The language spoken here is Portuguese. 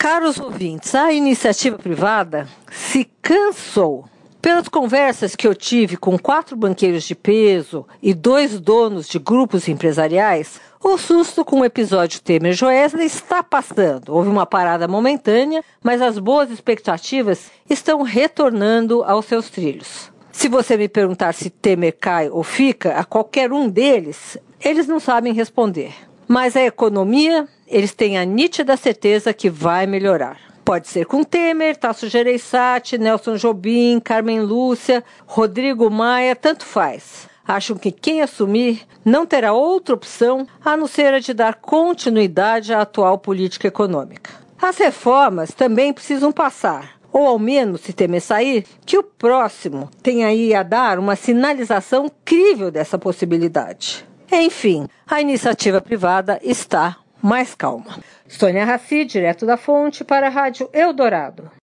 Caros ouvintes, a iniciativa privada se cansou. Pelas conversas que eu tive com quatro banqueiros de peso e dois donos de grupos empresariais, o susto com o episódio Temer Joesley está passando. Houve uma parada momentânea, mas as boas expectativas estão retornando aos seus trilhos. Se você me perguntar se Temer cai ou fica, a qualquer um deles, eles não sabem responder. Mas a economia, eles têm a nítida certeza que vai melhorar. Pode ser com Temer, Tasso Gereissati, Nelson Jobim, Carmen Lúcia, Rodrigo Maia, tanto faz. Acham que quem assumir não terá outra opção a não ser a de dar continuidade à atual política econômica. As reformas também precisam passar, ou ao menos, se temer sair, que o próximo tenha aí a dar uma sinalização crível dessa possibilidade. Enfim, a iniciativa privada está mais calma. Sônia Raci, direto da fonte, para a Rádio Eldorado.